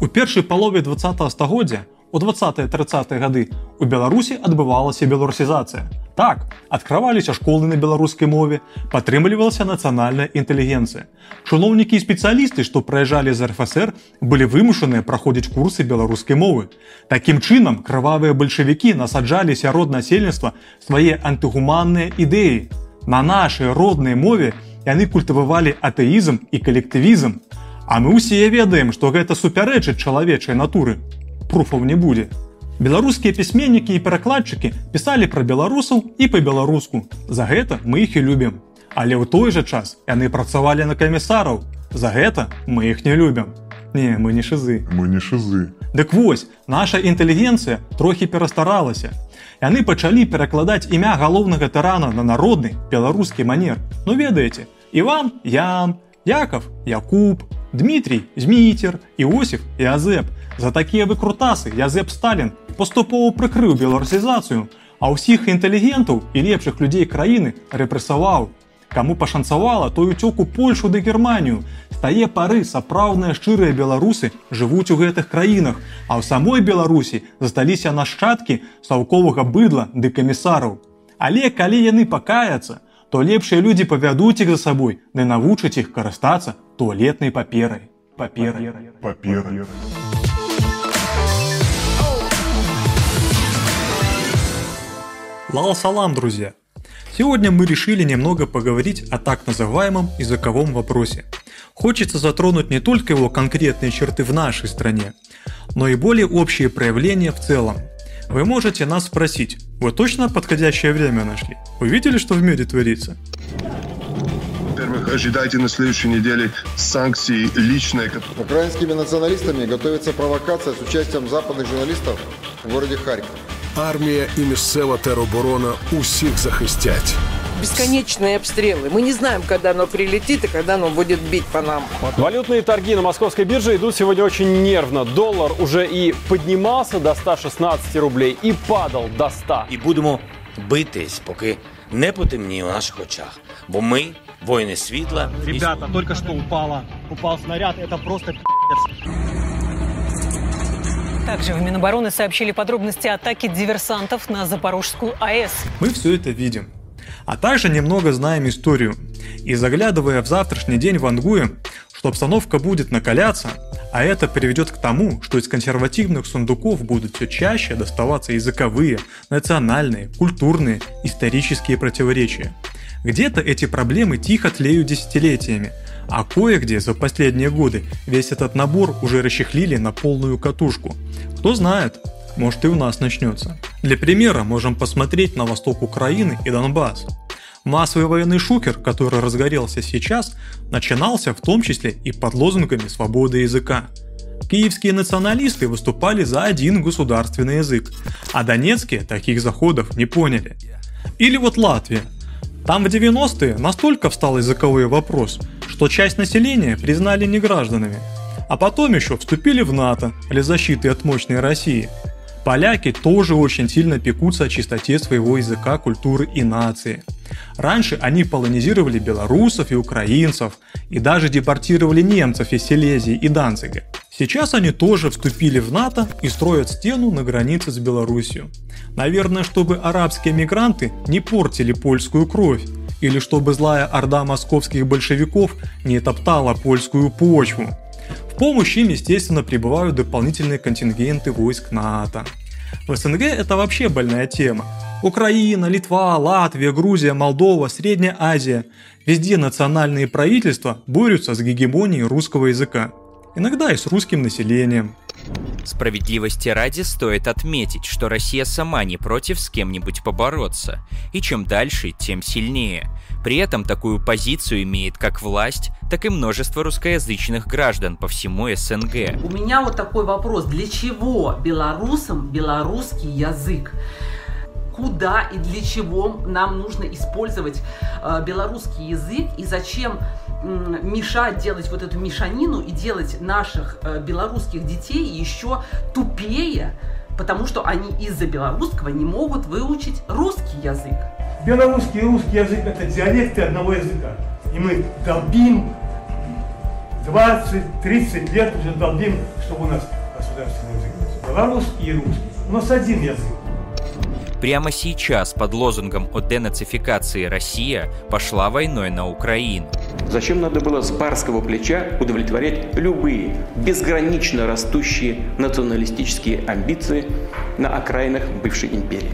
У першай палове 20 стагоддзя у 20-30 гады у Беларусі адбывалася беларусізацыя. Так, адкрываліся школы на беларускай мове, падтрымлівалася нацыянальная інтэлігенцыя. Чыноўнікі і спецыялісты, што прыязджалі з РФСР, былі вымушаныя праходзіць курсы беларускай мовы. Такім чынам крывавыя бальшавікі насаджалі сярод насельніцтва свае антыгуманныя ідэі. На нашай роднай мове яны культывавалі атэізм і калектывізм. А мы ўсе ведаем, што гэта супярэчыць чалавечай натуры. Пруфаў не будзе. Беларускія пісьменнікі і перакладчыкі пісалі пра беларусаў і па-беларуску. За гэта мы іх і любім. Але ў той жа час яны працавалі на камісараў. За гэта мы іх не любім. Не, мы не шызы. Мы не шызы. Дык вось, наша інтэлігенцыя трохі перастаралася. Яны пачалі перакладаць імя галоўнага тырана на народны беларускі манер. Ну ведаеце, Іван, Ян, Яков, Якуб, Дмітрий, Змітер, Іосиф і Азеп. За такія выкрутасы Язеп Сталін паступова прыкрыў беларусізацыю, а ўсіх інтэлігентаў і лепшых людзей краіны рэпрэсаваў. Каму пашанцавала, той уцёк у Польшу ды Германію. З тае пары сапраўдныя шчырыя беларусы жывуць у гэтых краінах, а ў самой Беларусі засталіся нашчадкі саўковага быдла ды камісараў. Але калі яны пакаяцца, то лепшыя людзі павядуць іх за сабой, ды навучаць іх карыстацца туалетнай паперай. Паперай. Паперы. Лал салам, друзья! Сегодня мы решили немного поговорить о так называемом языковом вопросе. Хочется затронуть не только его конкретные черты в нашей стране, но и более общие проявления в целом. Вы можете нас спросить, вы точно подходящее время нашли? Вы видели, что в мире творится? Во-первых, ожидайте на следующей неделе санкций личные. Украинскими националистами готовится провокация с участием западных журналистов в городе Харьков. Армія і місцева тероборона усіх захистять. Бесконечные обстрелы. Мы не знаем, когда оно прилетит и когда оно будет бить по нам. Валютные торги на московской бирже идут сегодня очень нервно. Доллар уже и поднимался до 116 рублей, и падал до 100. І будемо битись, поки не потемніє у наших очах. Бо ми воїни світла. і Ребята, только что упала, упал снаряд, это просто Также в Минобороны сообщили подробности атаки диверсантов на Запорожскую АЭС. Мы все это видим. А также немного знаем историю. И заглядывая в завтрашний день вангуем, что обстановка будет накаляться, а это приведет к тому, что из консервативных сундуков будут все чаще доставаться языковые, национальные, культурные, исторические противоречия. Где-то эти проблемы тихо тлеют десятилетиями, а кое-где за последние годы весь этот набор уже расчехлили на полную катушку. Кто знает, может и у нас начнется. Для примера можем посмотреть на восток Украины и Донбасс. Массовый военный шукер, который разгорелся сейчас, начинался в том числе и под лозунгами свободы языка. Киевские националисты выступали за один государственный язык, а донецкие таких заходов не поняли. Или вот Латвия. Там в 90-е настолько встал языковой вопрос, что часть населения признали негражданами, а потом еще вступили в НАТО для защиты от мощной России. Поляки тоже очень сильно пекутся о чистоте своего языка, культуры и нации. Раньше они полонизировали белорусов и украинцев, и даже депортировали немцев из Силезии и Данцига. Сейчас они тоже вступили в НАТО и строят стену на границе с Белоруссией. Наверное, чтобы арабские мигранты не портили польскую кровь, или чтобы злая орда московских большевиков не топтала польскую почву. Помощь им, естественно, прибывают дополнительные контингенты войск НАТО. В СНГ это вообще больная тема. Украина, Литва, Латвия, Грузия, Молдова, Средняя Азия. Везде национальные правительства борются с гегемонией русского языка. Иногда и с русским населением. Справедливости ради стоит отметить, что Россия сама не против с кем-нибудь побороться, и чем дальше, тем сильнее. При этом такую позицию имеет как власть, так и множество русскоязычных граждан по всему СНГ. У меня вот такой вопрос. Для чего белорусам белорусский язык? Куда и для чего нам нужно использовать э, белорусский язык и зачем мешать делать вот эту мешанину и делать наших э, белорусских детей еще тупее, потому что они из-за белорусского не могут выучить русский язык. Белорусский и русский язык это диалекты одного языка. И мы долбим 20-30 лет уже долбим, чтобы у нас государственный язык был белорусский и русский. У нас один язык. Прямо сейчас под лозунгом о денацификации Россия пошла войной на Украину. Зачем надо было с барского плеча удовлетворять любые безгранично растущие националистические амбиции на окраинах бывшей империи?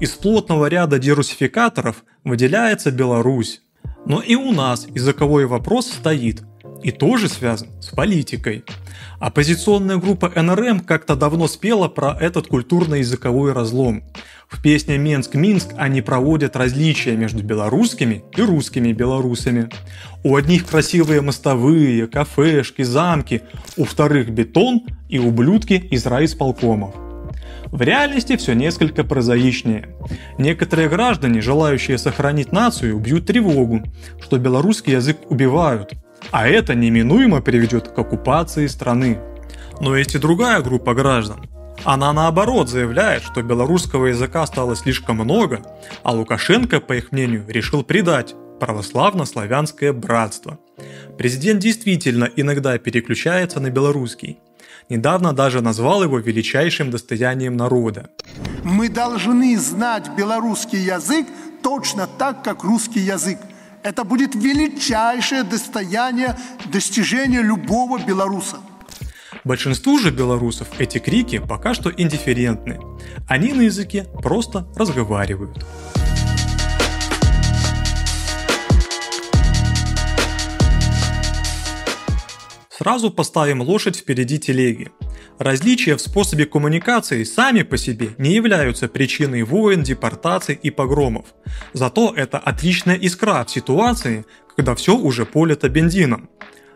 Из плотного ряда дерусификаторов выделяется Беларусь. Но и у нас языковой вопрос стоит и тоже связан с политикой. Оппозиционная группа НРМ как-то давно спела про этот культурно-языковой разлом. В песне «Минск-Минск» они проводят различия между белорусскими и русскими белорусами. У одних красивые мостовые, кафешки, замки, у вторых бетон и ублюдки из райисполкомов. В реальности все несколько прозаичнее. Некоторые граждане, желающие сохранить нацию, убьют тревогу, что белорусский язык убивают, а это неминуемо приведет к оккупации страны. Но есть и другая группа граждан. Она наоборот заявляет, что белорусского языка стало слишком много, а Лукашенко, по их мнению, решил предать православно-славянское братство. Президент действительно иногда переключается на белорусский. Недавно даже назвал его величайшим достоянием народа. Мы должны знать белорусский язык точно так, как русский язык. Это будет величайшее достояние, достижение любого белоруса. Большинству же белорусов эти крики пока что индифферентны. Они на языке просто разговаривают. Сразу поставим лошадь впереди телеги. Различия в способе коммуникации сами по себе не являются причиной войн, депортаций и погромов. Зато это отличная искра в ситуации, когда все уже полито бензином.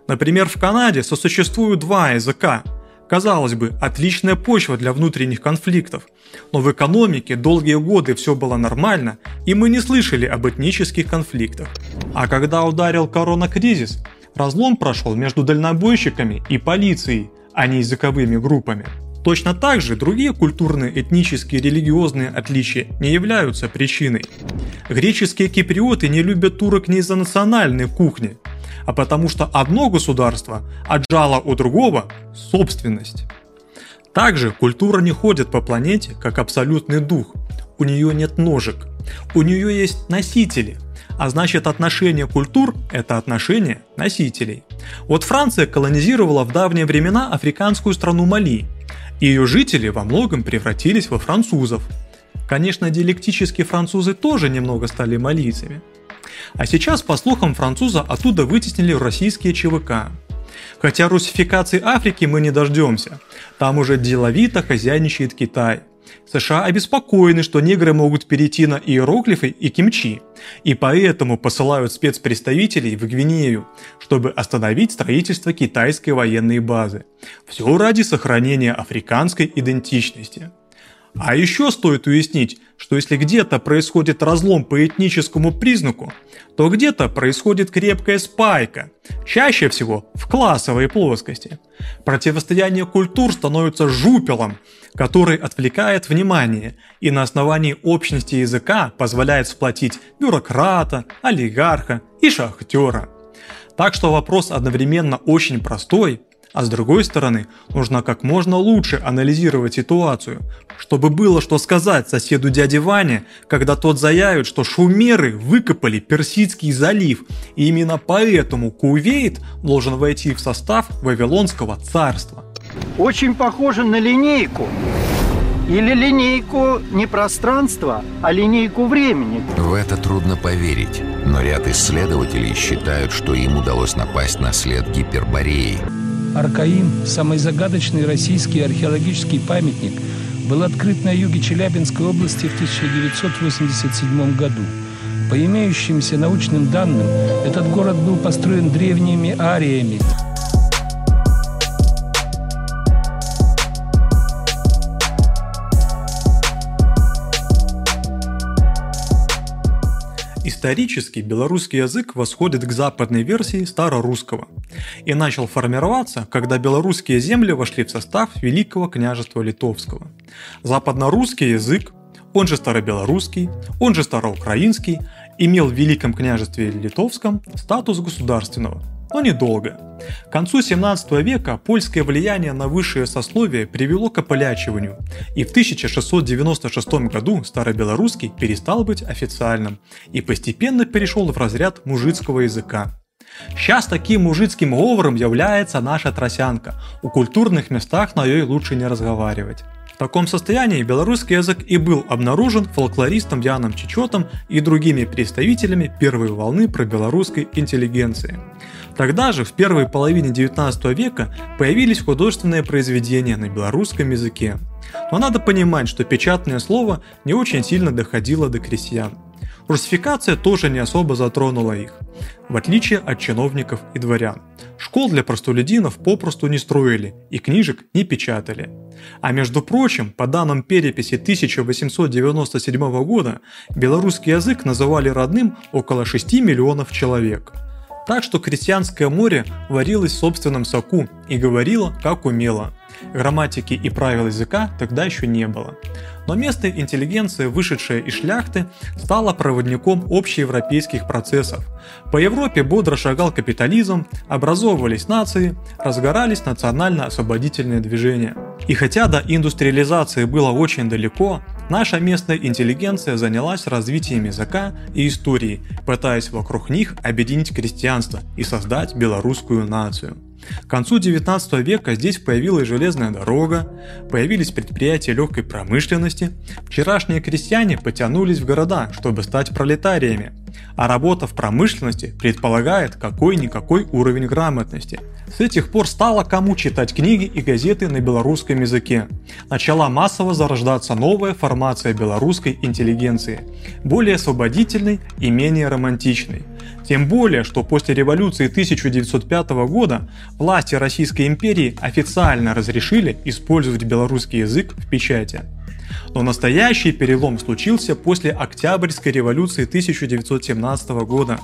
Например, в Канаде сосуществуют два языка. Казалось бы, отличная почва для внутренних конфликтов. Но в экономике долгие годы все было нормально, и мы не слышали об этнических конфликтах. А когда ударил коронакризис, разлом прошел между дальнобойщиками и полицией, а не языковыми группами. Точно так же другие культурные, этнические, религиозные отличия не являются причиной. Греческие киприоты не любят турок не из-за национальной кухни, а потому что одно государство отжало у другого собственность. Также культура не ходит по планете как абсолютный дух. У нее нет ножек. У нее есть носители. А значит отношение культур – это отношение носителей. Вот Франция колонизировала в давние времена африканскую страну Мали. И ее жители во многом превратились во французов. Конечно, диалектически французы тоже немного стали малийцами. А сейчас, по слухам, француза оттуда вытеснили российские ЧВК. Хотя русификации Африки мы не дождемся. Там уже деловито хозяйничает Китай. США обеспокоены, что негры могут перейти на иероглифы и кимчи, и поэтому посылают спецпредставителей в Гвинею, чтобы остановить строительство китайской военной базы. Все ради сохранения африканской идентичности. А еще стоит уяснить, что если где-то происходит разлом по этническому признаку, то где-то происходит крепкая спайка, чаще всего в классовой плоскости. Противостояние культур становится жупелом, который отвлекает внимание и на основании общности языка позволяет сплотить бюрократа, олигарха и шахтера. Так что вопрос одновременно очень простой а с другой стороны, нужно как можно лучше анализировать ситуацию, чтобы было что сказать соседу дяде Ване, когда тот заявит, что шумеры выкопали Персидский залив, и именно поэтому Кувейт должен войти в состав Вавилонского царства. Очень похоже на линейку. Или линейку не пространства, а линейку времени. В это трудно поверить, но ряд исследователей считают, что им удалось напасть на след Гипербореи. Аркаим, самый загадочный российский археологический памятник, был открыт на юге Челябинской области в 1987 году. По имеющимся научным данным, этот город был построен древними ариями. Исторически белорусский язык восходит к западной версии старорусского и начал формироваться, когда белорусские земли вошли в состав Великого княжества Литовского. Западнорусский язык, он же старобелорусский, он же староукраинский, имел в Великом княжестве Литовском статус государственного. Но недолго. К концу 17 века польское влияние на высшее сословие привело к ополячиванию, и в 1696 году старобелорусский перестал быть официальным и постепенно перешел в разряд мужицкого языка. Сейчас таким мужицким говором является наша тросянка. У культурных местах на ее лучше не разговаривать. В таком состоянии белорусский язык и был обнаружен фолклористом Яном Чечетом и другими представителями первой волны пробелорусской интеллигенции. Тогда же, в первой половине 19 века, появились художественные произведения на белорусском языке. Но надо понимать, что печатное слово не очень сильно доходило до крестьян. Русификация тоже не особо затронула их, в отличие от чиновников и дворян. Школ для простолюдинов попросту не строили и книжек не печатали. А между прочим, по данным переписи 1897 года, белорусский язык называли родным около 6 миллионов человек. Так что крестьянское море варилось в собственном соку и говорило, как умело. Грамматики и правил языка тогда еще не было но местная интеллигенция, вышедшая из шляхты, стала проводником общеевропейских процессов. По Европе бодро шагал капитализм, образовывались нации, разгорались национально-освободительные движения. И хотя до индустриализации было очень далеко, наша местная интеллигенция занялась развитием языка и истории, пытаясь вокруг них объединить крестьянство и создать белорусскую нацию. К концу 19 века здесь появилась железная дорога, появились предприятия легкой промышленности, вчерашние крестьяне потянулись в города, чтобы стать пролетариями, а работа в промышленности предполагает какой-никакой уровень грамотности. С этих пор стало кому читать книги и газеты на белорусском языке. Начала массово зарождаться новая формация белорусской интеллигенции, более освободительной и менее романтичной. Тем более, что после революции 1905 года власти Российской империи официально разрешили использовать белорусский язык в печати. Но настоящий перелом случился после Октябрьской революции 1917 года.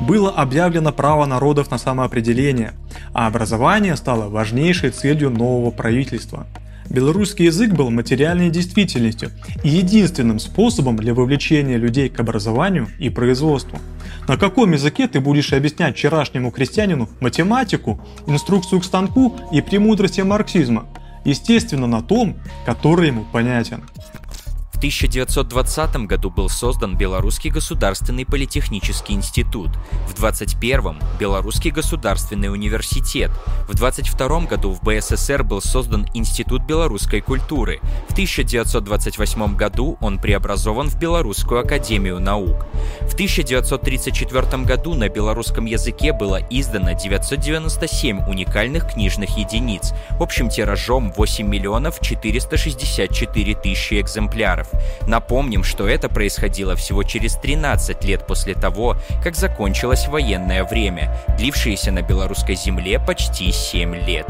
Было объявлено право народов на самоопределение, а образование стало важнейшей целью нового правительства. Белорусский язык был материальной действительностью и единственным способом для вовлечения людей к образованию и производству. На каком языке ты будешь объяснять вчерашнему крестьянину математику, инструкцию к станку и премудрости марксизма? Естественно, на том, который ему понятен. 1920 году был создан Белорусский государственный политехнический институт, в 21 Белорусский государственный университет, в 22 году в БССР был создан Институт белорусской культуры, в 1928 году он преобразован в Белорусскую академию наук. В 1934 году на белорусском языке было издано 997 уникальных книжных единиц, общим тиражом 8 миллионов 464 тысячи экземпляров. Напомним, что это происходило всего через 13 лет после того, как закончилось военное время, длившееся на белорусской земле почти 7 лет.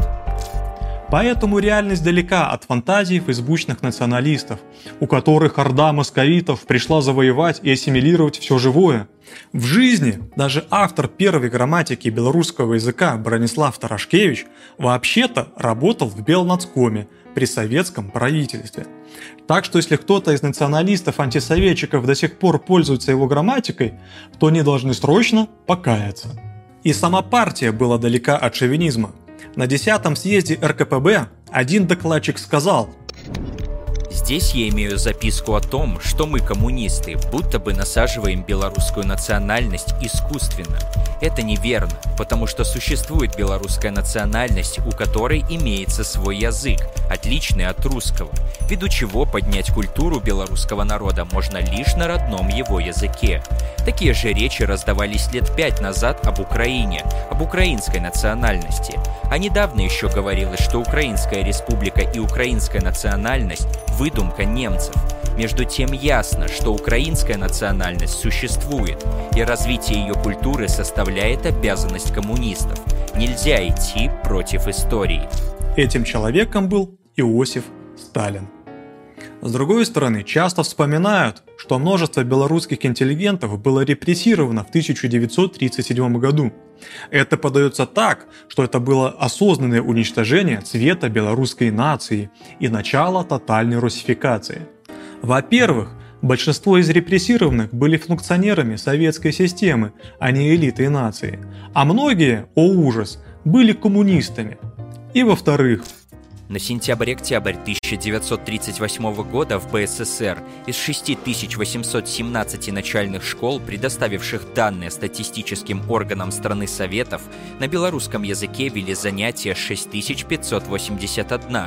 Поэтому реальность далека от фантазий фейсбучных националистов, у которых орда московитов пришла завоевать и ассимилировать все живое. В жизни даже автор первой грамматики белорусского языка Бронислав Тарашкевич вообще-то работал в Белнацкоме при советском правительстве. Так что если кто-то из националистов-антисоветчиков до сих пор пользуется его грамматикой, то они должны срочно покаяться. И сама партия была далека от шовинизма – на 10 съезде РКПБ один докладчик сказал Здесь я имею записку о том, что мы, коммунисты, будто бы насаживаем белорусскую национальность искусственно. Это неверно, потому что существует белорусская национальность, у которой имеется свой язык, отличный от русского, ввиду чего поднять культуру белорусского народа можно лишь на родном его языке. Такие же речи раздавались лет пять назад об Украине, об украинской национальности. А недавно еще говорилось, что Украинская республика и украинская национальность – выдумка немцев. Между тем ясно, что украинская национальность существует, и развитие ее культуры составляет обязанность коммунистов. Нельзя идти против истории. Этим человеком был Иосиф Сталин. С другой стороны, часто вспоминают, что множество белорусских интеллигентов было репрессировано в 1937 году. Это подается так, что это было осознанное уничтожение цвета белорусской нации и начало тотальной русификации. Во-первых, Большинство из репрессированных были функционерами советской системы, а не элитой нации. А многие, о ужас, были коммунистами. И во-вторых, на сентябрь-октябрь 1938 года в БССР из 6817 начальных школ, предоставивших данные статистическим органам страны Советов, на белорусском языке вели занятия 6581,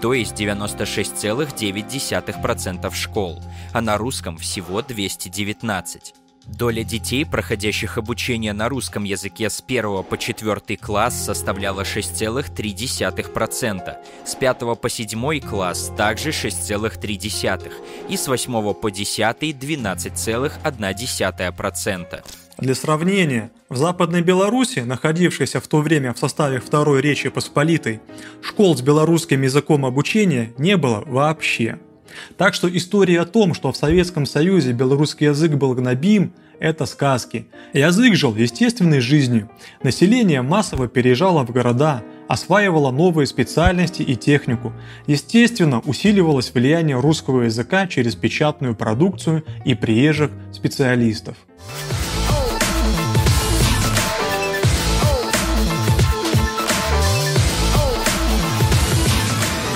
то есть 96,9% школ, а на русском всего 219. Доля детей, проходящих обучение на русском языке с 1 по 4 класс, составляла 6,3%, с 5 по 7 класс также 6,3%, и с 8 по 10 12,1%. Для сравнения, в Западной Беларуси, находившейся в то время в составе Второй Речи Посполитой, школ с белорусским языком обучения не было вообще. Так что история о том, что в Советском Союзе белорусский язык был гнобим, это сказки. Язык жил естественной жизнью. Население массово переезжало в города, осваивало новые специальности и технику. Естественно, усиливалось влияние русского языка через печатную продукцию и приезжих специалистов.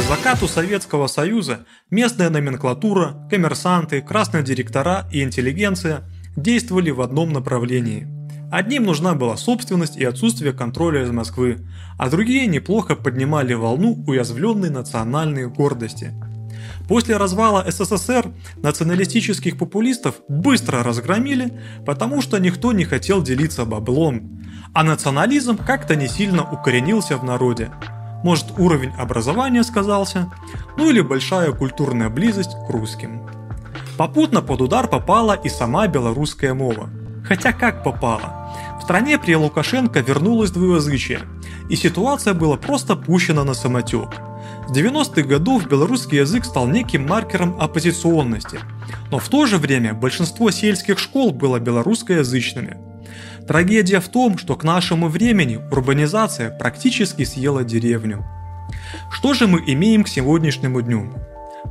Закату Советского Союза местная номенклатура, коммерсанты, красные директора и интеллигенция действовали в одном направлении. Одним нужна была собственность и отсутствие контроля из Москвы, а другие неплохо поднимали волну уязвленной национальной гордости. После развала СССР националистических популистов быстро разгромили, потому что никто не хотел делиться баблом, а национализм как-то не сильно укоренился в народе. Может уровень образования сказался, ну или большая культурная близость к русским. Попутно под удар попала и сама белорусская мова. Хотя как попала? В стране при Лукашенко вернулось двуязычие, и ситуация была просто пущена на самотек. С 90-х годов белорусский язык стал неким маркером оппозиционности, но в то же время большинство сельских школ было белорусскоязычными – Трагедия в том, что к нашему времени урбанизация практически съела деревню. Что же мы имеем к сегодняшнему дню?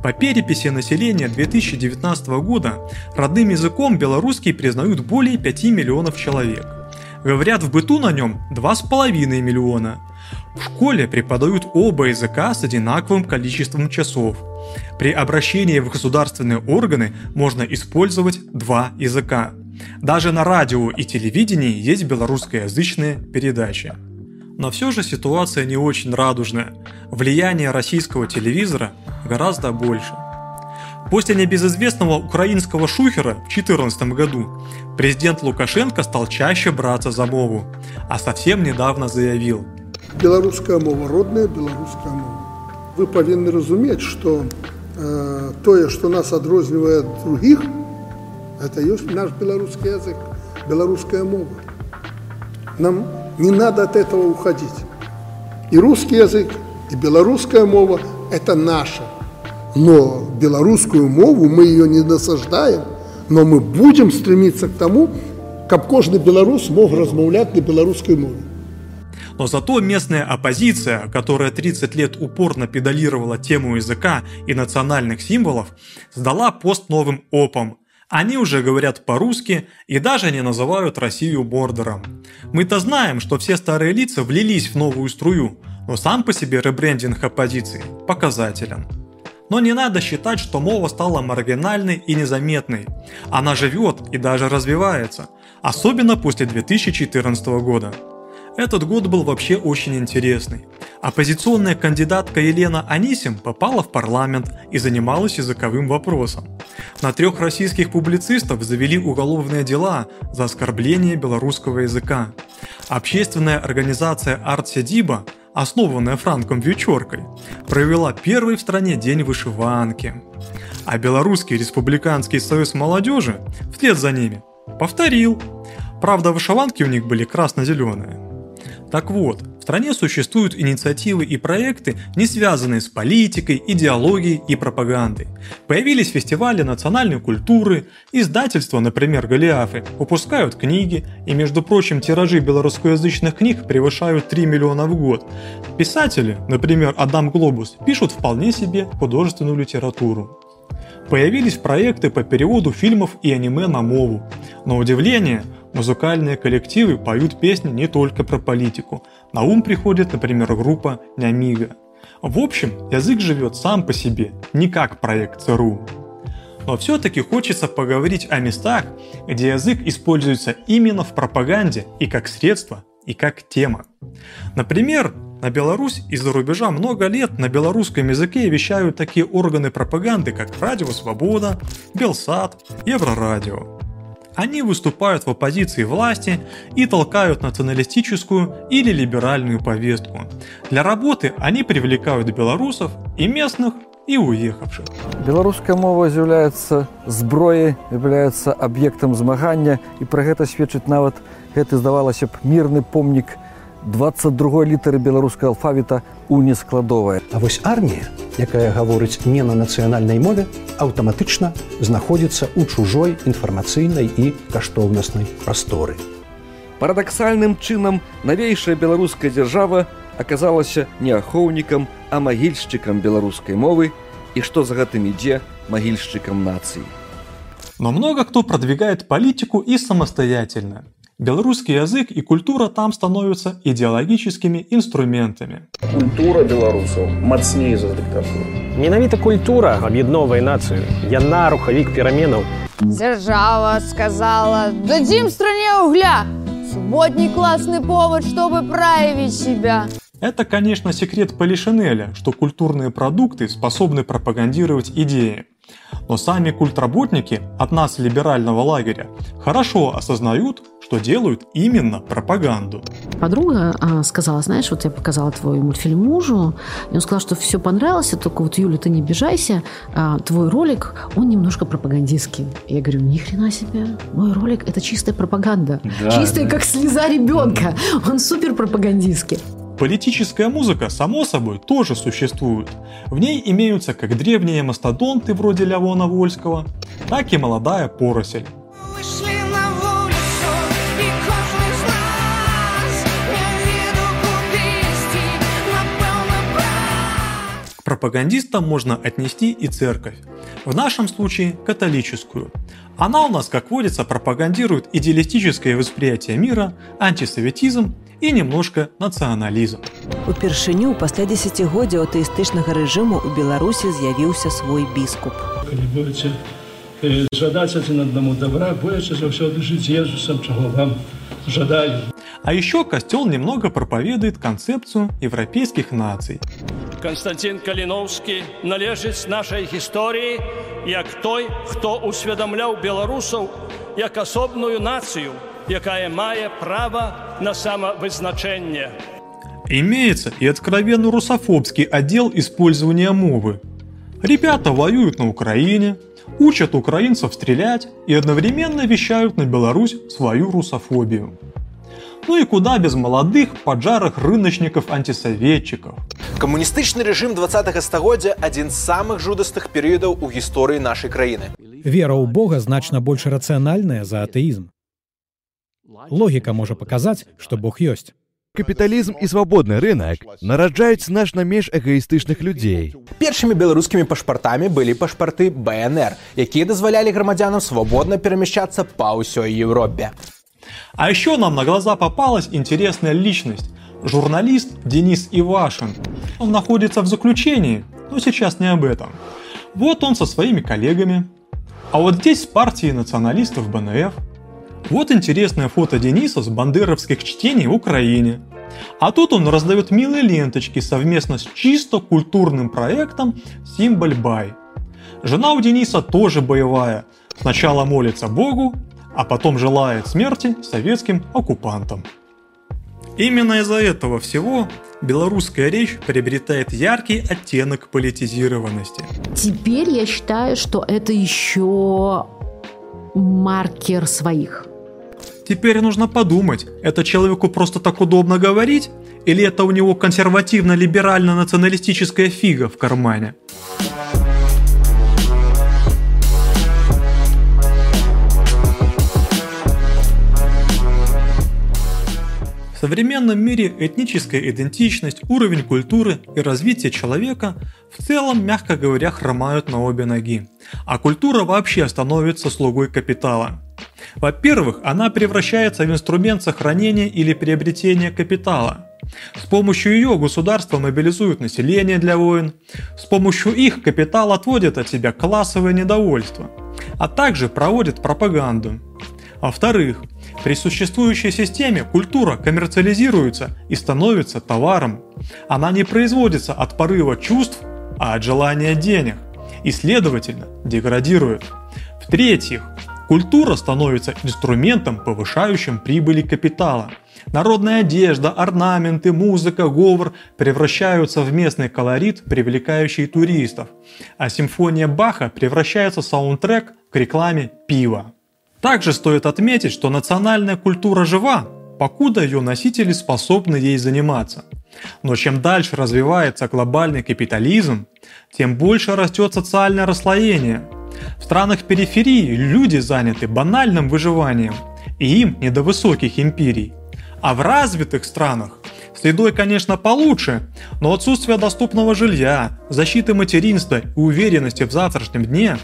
По переписи населения 2019 года родным языком белорусский признают более 5 миллионов человек. Говорят в быту на нем 2,5 миллиона. В школе преподают оба языка с одинаковым количеством часов. При обращении в государственные органы можно использовать два языка. Даже на радио и телевидении есть белорусскоязычные передачи. Но все же ситуация не очень радужная. Влияние российского телевизора гораздо больше. После небезызвестного украинского шухера в 2014 году президент Лукашенко стал чаще браться за мову, а совсем недавно заявил. Белорусская мова, родная белорусская мова. Вы повинны разуметь, что э, то, что нас отрознивает от других – это есть наш белорусский язык, белорусская мова. Нам не надо от этого уходить. И русский язык, и белорусская мова – это наше. Но белорусскую мову мы ее не насаждаем, но мы будем стремиться к тому, как каждый белорус мог размовлять на белорусской мове. Но зато местная оппозиция, которая 30 лет упорно педалировала тему языка и национальных символов, сдала пост новым опом – они уже говорят по-русски и даже не называют Россию бордером. Мы-то знаем, что все старые лица влились в новую струю, но сам по себе ребрендинг оппозиции показателен. Но не надо считать, что мова стала маргинальной и незаметной. Она живет и даже развивается, особенно после 2014 года. Этот год был вообще очень интересный. Оппозиционная кандидатка Елена Анисим попала в парламент и занималась языковым вопросом. На трех российских публицистов завели уголовные дела за оскорбление белорусского языка. Общественная организация Артседиба, основанная Франком Вьючеркой, провела первый в стране день вышиванки. А Белорусский республиканский союз молодежи вслед за ними повторил. Правда, вышиванки у них были красно-зеленые. Так вот, стране существуют инициативы и проекты, не связанные с политикой, идеологией и пропагандой. Появились фестивали национальной культуры, издательства, например, Голиафы, выпускают книги, и, между прочим, тиражи белорусскоязычных книг превышают 3 миллиона в год. Писатели, например, Адам Глобус, пишут вполне себе художественную литературу. Появились проекты по переводу фильмов и аниме на мову. На удивление, музыкальные коллективы поют песни не только про политику. На ум приходит, например, группа Нямига. В общем, язык живет сам по себе, не как проект ЦРУ. Но все-таки хочется поговорить о местах, где язык используется именно в пропаганде и как средство, и как тема. Например, на Беларусь из-за рубежа много лет на белорусском языке вещают такие органы пропаганды, как Радио Свобода, Белсат, Еврорадио Они выступают в оппозиции власти и толкают националистическую или либеральную повестку. Для работы они привлекают белорусов и местных, и уехавших. Беларуская мова з'яўляецца зброяй, является аб'ектам змагання і пра гэта сведчыць нават гэты здавалася б мірны помнік 22 літары беларускага алфавіта у нескладовая. А вось армія, якая гаворыць не на нацыянальнай мове, аўтаматычна знаходзіцца ў чужой інфармацыйнай і каштоўнаснай прасторы. Парадаксальным чынам навейшая беларуская дзяржава аказалася не ахоўнікам, а магільшчыкам беларускай мовы і што за гэтым ідзе магільшчыкам нацыі. Но много кто продвигает политику и самостоятельно. Белорусский язык и культура там становятся идеологическими инструментами. Культура белорусов мацней за диктатуру. Менавіта культура аб'ядноўвае нацыю. Яна рухавік пераменаў. Держава сказала, дадим стране угля. Субботний классный повод, чтобы проявить себя. Это, конечно, секрет Полишинеля, что культурные продукты способны пропагандировать идеи. Но сами культработники от нас либерального лагеря хорошо осознают, что делают именно пропаганду. Подруга а, сказала, знаешь, вот я показала твой мультфильм мужу, и он сказал, что все понравилось, только вот, Юля, ты не обижайся, а, твой ролик, он немножко пропагандистский. Я говорю, ни хрена себе, мой ролик это чистая пропаганда. Да, чистая, да. как слеза ребенка. Он супер пропагандистский. Политическая музыка, само собой, тоже существует. В ней имеются как древние мастодонты вроде Лявона Вольского, так и молодая поросель. Пропагандистам можно отнести и церковь. В нашем случае католическую. Она у нас, как водится, пропагандирует идеалистическое восприятие мира, антисоветизм і немножко нацыяналізм. Упершыню пасля дзесяцігоддзя атэістычнага рэжыму ў Беларусі з'явіўся свой біскуп. Калі будете жадаць адзін аднаму добра, будете заўсёды жыць Езусам, чаго вам жадаю. А еще костел немного проповедует концепцию европейских наций. Константин Калиновский належит нашей истории, як той, хто усведомлял белорусов, як особную нацию – якая мае право на самовызначение. Имеется и откровенно русофобский отдел использования мовы. Ребята воюют на Украине, учат украинцев стрелять и одновременно вещают на Беларусь свою русофобию. Ну и куда без молодых, поджарых рыночников-антисоветчиков. Камуністычны рэжым 20 стагоддзя адзін з самых жудасных перыядаў у гісторыі нашай краіны. Вера ў Бога значна больш рацыянальная за атэізм. Логіка можа паказаць, што Бог ёсць. Капіталізм і свабодны рынок нараджаюць значна менш эгоістычных людзей. Першымі беларускімі пашпартамі былі пашпарты БНР, якія дазвалялі грамадзянам свабодна перамяшчацца па ўсёй Еўропе. А еще нам на глаза попалась интересная личность. Журналист Денис Ивашин. Он находится в заключении, но сейчас не об этом. Вот он со своими коллегами. А вот здесь с партией националистов БНФ – вот интересное фото Дениса с бандеровских чтений в Украине. А тут он раздает милые ленточки совместно с чисто культурным проектом Симболь Бай. Жена у Дениса тоже боевая. Сначала молится Богу, а потом желает смерти советским оккупантам. Именно из-за этого всего белорусская речь приобретает яркий оттенок политизированности. Теперь я считаю, что это еще маркер своих. Теперь нужно подумать, это человеку просто так удобно говорить, или это у него консервативно-либерально-националистическая фига в кармане? В современном мире этническая идентичность, уровень культуры и развитие человека в целом, мягко говоря, хромают на обе ноги, а культура вообще становится слугой капитала. Во-первых, она превращается в инструмент сохранения или приобретения капитала. С помощью ее государство мобилизует население для войн, с помощью их капитал отводит от себя классовое недовольство, а также проводит пропаганду. Во-вторых, при существующей системе культура коммерциализируется и становится товаром. Она не производится от порыва чувств, а от желания денег и, следовательно, деградирует. В-третьих, культура становится инструментом, повышающим прибыли капитала. Народная одежда, орнаменты, музыка, говор превращаются в местный колорит, привлекающий туристов, а симфония Баха превращается в саундтрек к рекламе пива. Также стоит отметить, что национальная культура жива, покуда ее носители способны ей заниматься. Но чем дальше развивается глобальный капитализм, тем больше растет социальное расслоение. В странах периферии люди заняты банальным выживанием, и им не до высоких империй. А в развитых странах Следой, конечно, получше, но отсутствие доступного жилья, защиты материнства и уверенности в завтрашнем дне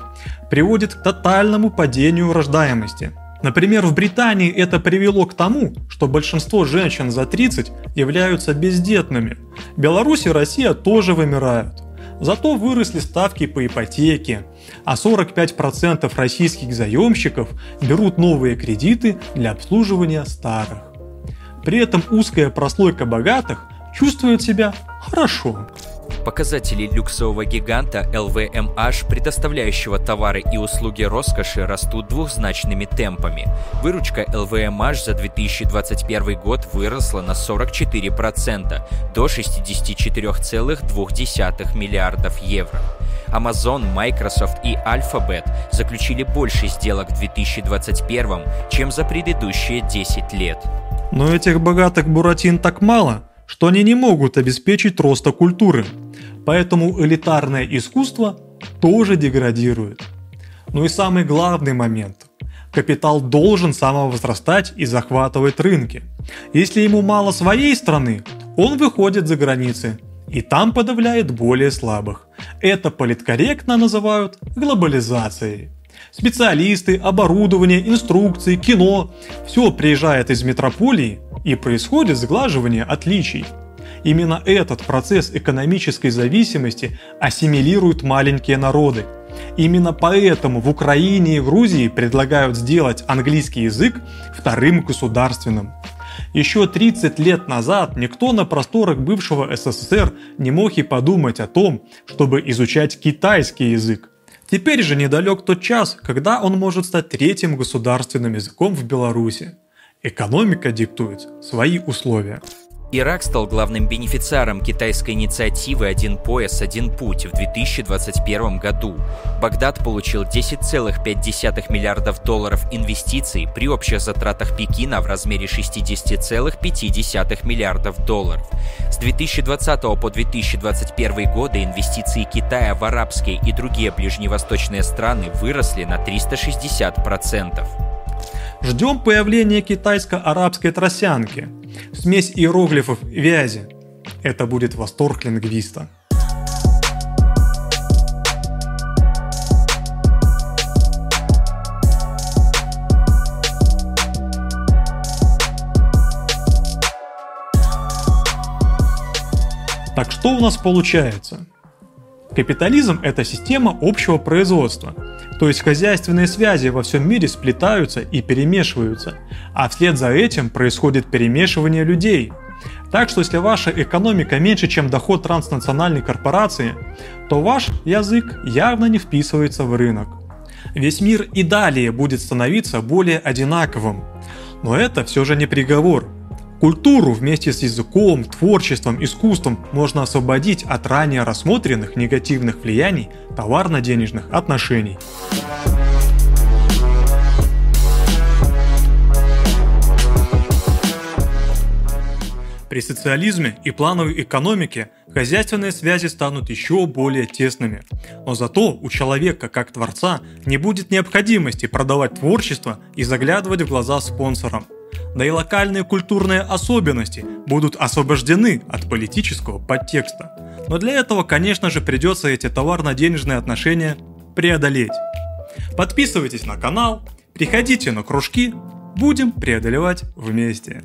приводит к тотальному падению рождаемости. Например, в Британии это привело к тому, что большинство женщин за 30 являются бездетными. Беларусь и Россия тоже вымирают. Зато выросли ставки по ипотеке, а 45% российских заемщиков берут новые кредиты для обслуживания старых. При этом узкая прослойка богатых чувствует себя хорошо. Показатели люксового гиганта LVMH, предоставляющего товары и услуги роскоши, растут двухзначными темпами. Выручка LVMH за 2021 год выросла на 44% до 64,2 миллиардов евро. Amazon, Microsoft и Alphabet заключили больше сделок в 2021, чем за предыдущие 10 лет. Но этих богатых буратин так мало, что они не могут обеспечить роста культуры. Поэтому элитарное искусство тоже деградирует. Ну и самый главный момент. Капитал должен самовозрастать и захватывать рынки. Если ему мало своей страны, он выходит за границы и там подавляет более слабых. Это политкорректно называют глобализацией. Специалисты, оборудование, инструкции, кино – все приезжает из метрополии и происходит сглаживание отличий. Именно этот процесс экономической зависимости ассимилирует маленькие народы. Именно поэтому в Украине и Грузии предлагают сделать английский язык вторым государственным. Еще 30 лет назад никто на просторах бывшего СССР не мог и подумать о том, чтобы изучать китайский язык. Теперь же недалек тот час, когда он может стать третьим государственным языком в Беларуси. Экономика диктует свои условия. Ирак стал главным бенефициаром китайской инициативы «Один пояс, один путь» в 2021 году. Багдад получил 10,5 миллиардов долларов инвестиций при общих затратах Пекина в размере 60,5 миллиардов долларов. С 2020 по 2021 годы инвестиции Китая в арабские и другие ближневосточные страны выросли на 360%. Ждем появления китайско-арабской тросянки. Смесь иероглифов и вязи. Это будет восторг лингвиста. Так что у нас получается? Капитализм – это система общего производства, то есть хозяйственные связи во всем мире сплетаются и перемешиваются, а вслед за этим происходит перемешивание людей. Так что если ваша экономика меньше, чем доход транснациональной корпорации, то ваш язык явно не вписывается в рынок. Весь мир и далее будет становиться более одинаковым. Но это все же не приговор. Культуру вместе с языком, творчеством, искусством можно освободить от ранее рассмотренных негативных влияний товарно-денежных отношений. При социализме и плановой экономике хозяйственные связи станут еще более тесными. Но зато у человека как творца не будет необходимости продавать творчество и заглядывать в глаза спонсорам. Да и локальные культурные особенности будут освобождены от политического подтекста. Но для этого, конечно же, придется эти товарно-денежные отношения преодолеть. Подписывайтесь на канал, приходите на кружки, будем преодолевать вместе.